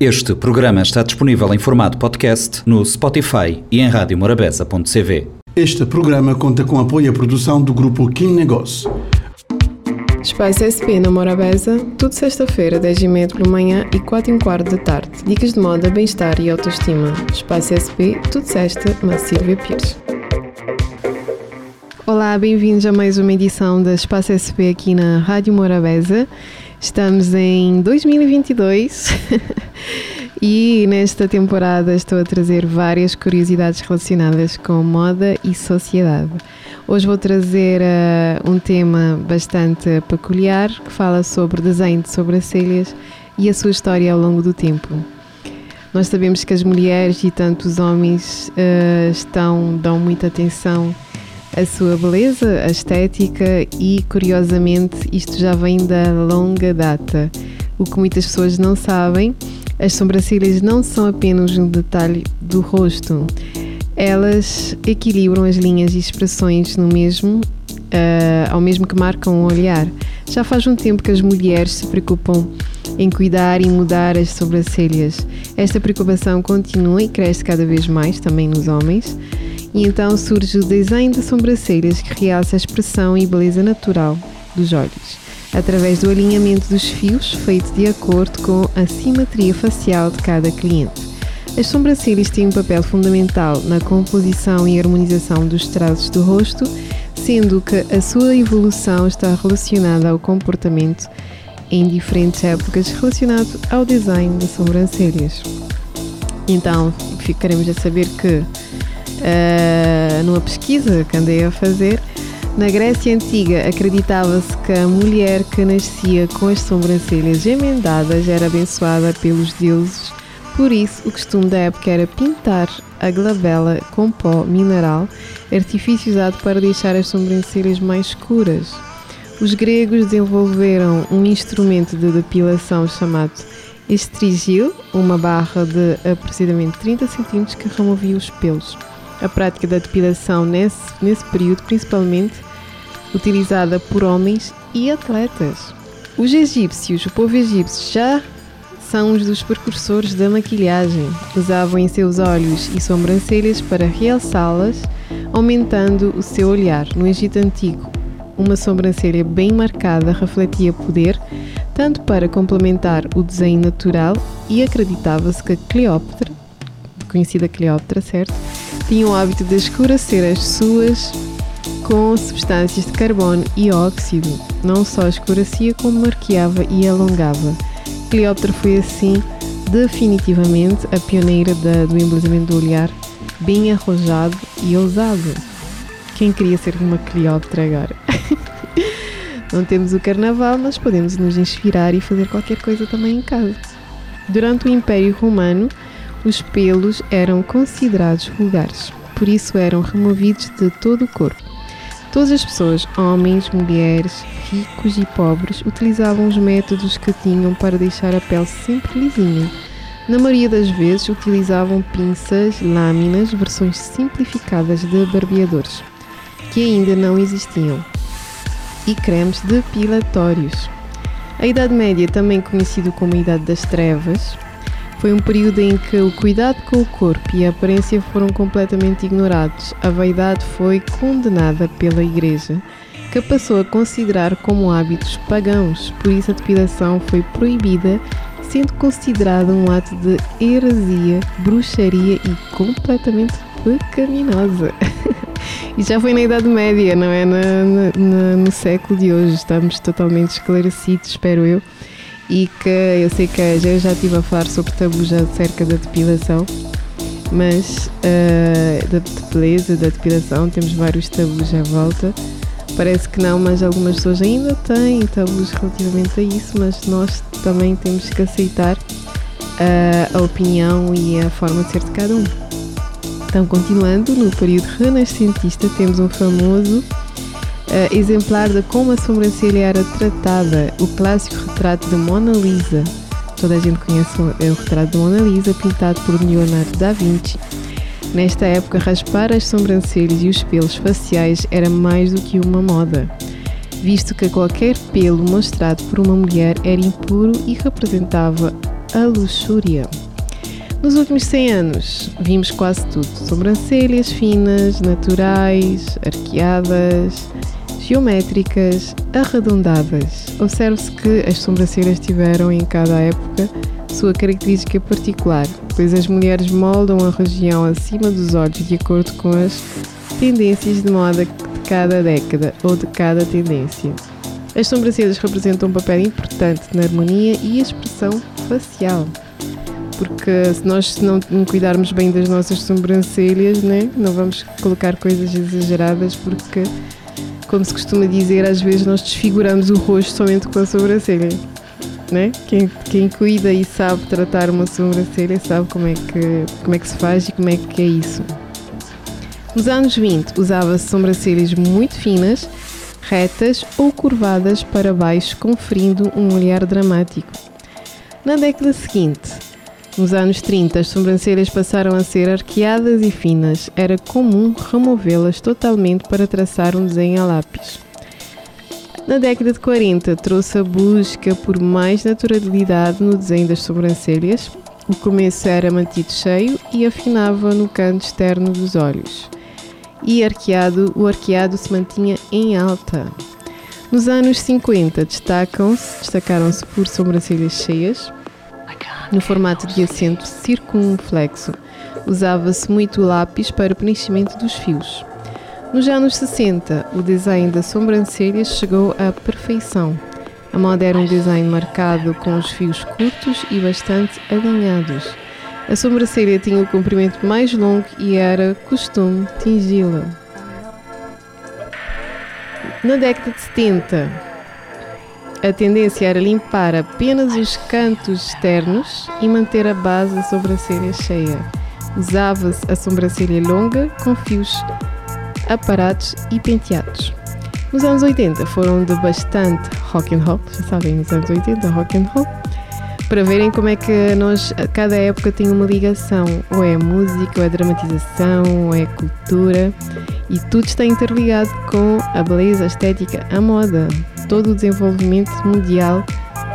Este programa está disponível em formato podcast no Spotify e em radiomorabeza.cv. Este programa conta com apoio à produção do grupo Kim Negócio. Espaço SP na Morabeza, tudo sexta-feira, 10 e meia pela manhã e 4 e quarto da tarde. Dicas de moda, bem-estar e autoestima. Espaço SP, tudo sexta, na Silvia Pires. Olá, bem-vindos a mais uma edição da Espaço SP aqui na Rádio Morabeza. Estamos em 2022 e nesta temporada estou a trazer várias curiosidades relacionadas com moda e sociedade. Hoje vou trazer uh, um tema bastante peculiar que fala sobre desenho de sobrancelhas e a sua história ao longo do tempo. Nós sabemos que as mulheres e tanto os homens uh, estão, dão muita atenção a sua beleza, a estética e, curiosamente, isto já vem da longa data. O que muitas pessoas não sabem, as sobrancelhas não são apenas um detalhe do rosto. Elas equilibram as linhas e expressões no mesmo, uh, ao mesmo que marcam o olhar. Já faz um tempo que as mulheres se preocupam em cuidar e mudar as sobrancelhas. Esta preocupação continua e cresce cada vez mais também nos homens. E então surge o desenho de sobrancelhas que realça a expressão e beleza natural dos olhos, através do alinhamento dos fios feito de acordo com a simetria facial de cada cliente. As sobrancelhas têm um papel fundamental na composição e harmonização dos traços do rosto, sendo que a sua evolução está relacionada ao comportamento em diferentes épocas relacionado ao design das sobrancelhas. Então, ficaremos a saber que uh, numa pesquisa que andei a fazer, na Grécia Antiga acreditava-se que a mulher que nascia com as sobrancelhas emendadas era abençoada pelos deuses, por isso o costume da época era pintar a glabela com pó mineral, artifício usado para deixar as sobrancelhas mais escuras. Os gregos desenvolveram um instrumento de depilação chamado estrigil, uma barra de aproximadamente 30 cm que removia os pelos a prática da depilação nesse, nesse período, principalmente utilizada por homens e atletas. Os egípcios, o povo egípcio, já são os dos precursores da maquilhagem. Usavam em seus olhos e sobrancelhas para realçá-las, aumentando o seu olhar. No Egito Antigo, uma sobrancelha bem marcada refletia poder, tanto para complementar o desenho natural, e acreditava-se que Cleópatra, conhecida Cleópatra, certo? tinha o hábito de escurecer as suas com substâncias de carbono e óxido. Não só escurecia, como marqueava e alongava. Cleópatra foi assim definitivamente a pioneira da, do embelezamento do olhar, bem arrojado e ousado. Quem queria ser uma Cleópatra agora? Não temos o carnaval, mas podemos nos inspirar e fazer qualquer coisa também em casa. Durante o Império Romano, os pelos eram considerados vulgares, por isso eram removidos de todo o corpo. Todas as pessoas, homens, mulheres, ricos e pobres, utilizavam os métodos que tinham para deixar a pele sempre lisinha. Na maioria das vezes, utilizavam pinças, lâminas, versões simplificadas de barbeadores, que ainda não existiam, e cremes depilatórios. A Idade Média, também conhecido como a Idade das Trevas, foi um período em que o cuidado com o corpo e a aparência foram completamente ignorados. A vaidade foi condenada pela Igreja, que passou a considerar como hábitos pagãos, por isso a depilação foi proibida, sendo considerada um ato de heresia, bruxaria e completamente pecaminosa. e já foi na Idade Média, não é? Na, na, no século de hoje. Estamos totalmente esclarecidos, espero eu e que eu sei que eu já estive a falar sobre tabus acerca da depilação, mas uh, da beleza, da depilação, temos vários tabus à volta. Parece que não, mas algumas pessoas ainda têm tabus relativamente a isso, mas nós também temos que aceitar uh, a opinião e a forma de ser de cada um. Então, continuando, no período renascentista, temos um famoso uh, exemplar de como a sobrancelha era tratada, o clássico retrato de Mona Lisa. Toda a gente conhece o, é o retrato de Mona Lisa, pintado por Leonardo da Vinci. Nesta época, raspar as sobrancelhas e os pelos faciais era mais do que uma moda, visto que qualquer pelo mostrado por uma mulher era impuro e representava a luxúria. Nos últimos 100 anos, vimos quase tudo: sobrancelhas finas, naturais, arqueadas, geométricas, arredondadas. Observe-se que as sobrancelhas tiveram em cada época sua característica particular, pois as mulheres moldam a região acima dos olhos de acordo com as tendências de moda de cada década ou de cada tendência. As sobrancelhas representam um papel importante na harmonia e expressão facial. Porque se nós não cuidarmos bem das nossas sobrancelhas, né, não vamos colocar coisas exageradas, porque, como se costuma dizer, às vezes nós desfiguramos o rosto somente com a sobrancelha. Né? Quem, quem cuida e sabe tratar uma sobrancelha sabe como é, que, como é que se faz e como é que é isso. Nos anos 20 usava-se sobrancelhas muito finas, retas ou curvadas para baixo, conferindo um olhar dramático. Na década seguinte, nos anos 30, as sobrancelhas passaram a ser arqueadas e finas. Era comum removê-las totalmente para traçar um desenho a lápis. Na década de 40, trouxe a busca por mais naturalidade no desenho das sobrancelhas. O começo era mantido cheio e afinava no canto externo dos olhos. E arqueado, o arqueado se mantinha em alta. Nos anos 50, destacam-se, destacaram-se por sobrancelhas cheias, no formato de acento circunflexo. Usava-se muito o lápis para o preenchimento dos fios. Nos anos 60, o design das sobrancelhas chegou à perfeição. A moda era um design marcado com os fios curtos e bastante alinhados. A sobrancelha tinha o comprimento mais longo e era costume tingi-la. Na década de 70, a tendência era limpar apenas os cantos externos e manter a base da sobrancelha cheia. Usava-se a sobrancelha longa com fios aparados e penteados. Nos anos 80 foram de bastante rock and roll, já sabem, nos anos 80 rock and roll, para verem como é que nós, cada época tem uma ligação, ou é música, ou é dramatização, ou é cultura, e tudo está interligado com a beleza, a estética, a moda. Todo o desenvolvimento mundial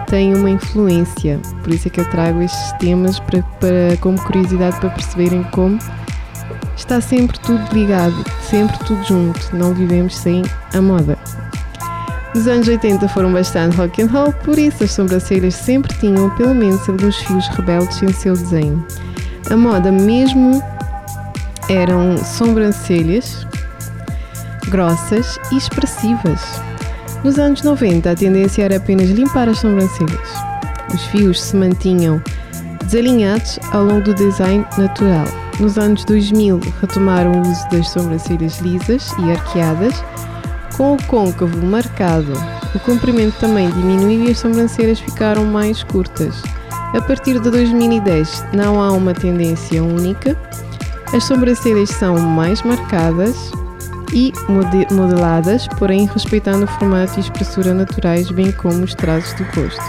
tem uma influência, por isso é que eu trago estes temas para, para como curiosidade para perceberem como está sempre tudo ligado, sempre tudo junto, não vivemos sem a moda. Os anos 80 foram bastante rock and roll, por isso as sobrancelhas sempre tinham pelo menos alguns fios rebeldes em seu desenho. A moda mesmo eram sobrancelhas grossas e expressivas. Nos anos 90 a tendência era apenas limpar as sobrancelhas. Os fios se mantinham desalinhados ao longo do design natural. Nos anos 2000 retomaram o uso das sobrancelhas lisas e arqueadas com o côncavo marcado, o comprimento também diminuiu e as sobrancelhas ficaram mais curtas. A partir de 2010 não há uma tendência única, as sobrancelhas são mais marcadas e modeladas, porém respeitando o formato e espessura naturais, bem como os traços do rosto.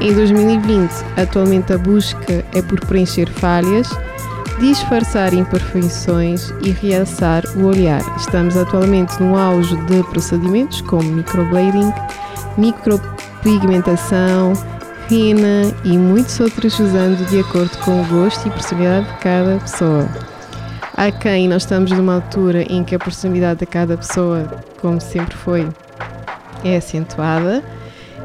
Em 2020, atualmente a busca é por preencher falhas disfarçar imperfeições e realçar o olhar. Estamos atualmente no auge de procedimentos como microblading, micropigmentação, rena e muitos outros usando de acordo com o gosto e personalidade de cada pessoa. Há quem nós estamos numa altura em que a personalidade de cada pessoa, como sempre foi, é acentuada.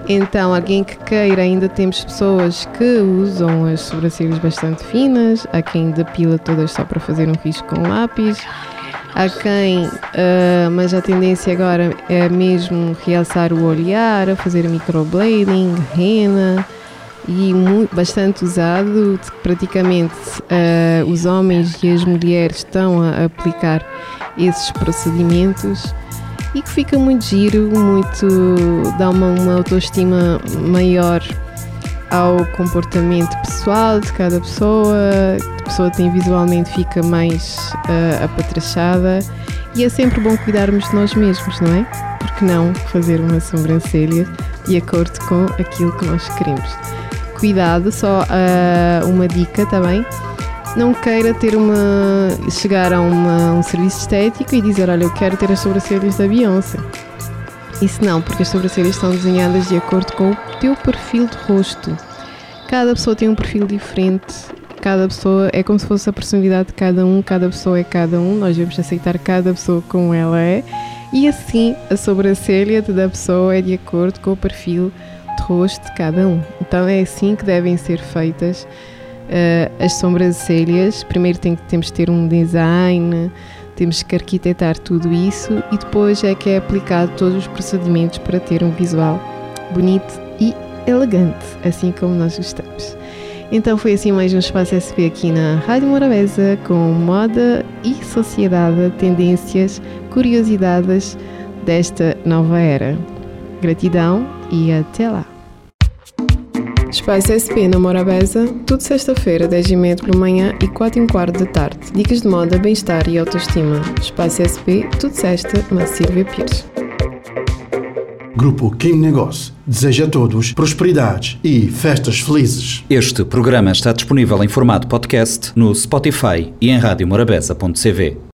Então, alguém que queira, ainda temos pessoas que usam as sobrancelhas bastante finas, há quem depila todas só para fazer um risco com lápis, há quem, uh, mas a tendência agora é mesmo realçar o olhar, fazer microblading, rena e bastante usado, praticamente uh, os homens e as mulheres estão a aplicar esses procedimentos e que fica muito giro, muito dá uma, uma autoestima maior ao comportamento pessoal de cada pessoa, a pessoa tem visualmente fica mais uh, apatrachada e é sempre bom cuidarmos de nós mesmos, não é? Porque não fazer uma sobrancelha de acordo com aquilo que nós queremos. Cuidado, só uh, uma dica também. Tá não queira ter uma. chegar a uma, um serviço estético e dizer, olha, eu quero ter as sobrancelhas da Beyoncé. Isso não, porque as sobrancelhas são desenhadas de acordo com o teu perfil de rosto. Cada pessoa tem um perfil diferente, cada pessoa é como se fosse a personalidade de cada um, cada pessoa é cada um, nós devemos aceitar cada pessoa como ela é e assim a sobrancelha da pessoa é de acordo com o perfil de rosto de cada um. Então é assim que devem ser feitas uh, as sobrancelhas. Primeiro tem, temos que ter um design, temos que arquitetar tudo isso e depois é que é aplicado todos os procedimentos para ter um visual bonito e elegante, assim como nós gostamos. Então foi assim mais um Espaço SP aqui na Rádio Morabeza com moda e sociedade, tendências, curiosidades desta nova era. Gratidão e até lá! Espaço SP na Morabeza, tudo sexta-feira, 10 e meia pela manhã e 4 e quarto da tarde. Dicas de moda, bem-estar e autoestima. Espaço SP, tudo sexta, na Silvia Pires. Grupo Kim Negócio deseja a todos prosperidade e festas felizes. Este programa está disponível em formato podcast no Spotify e em radiomorabeza.cv.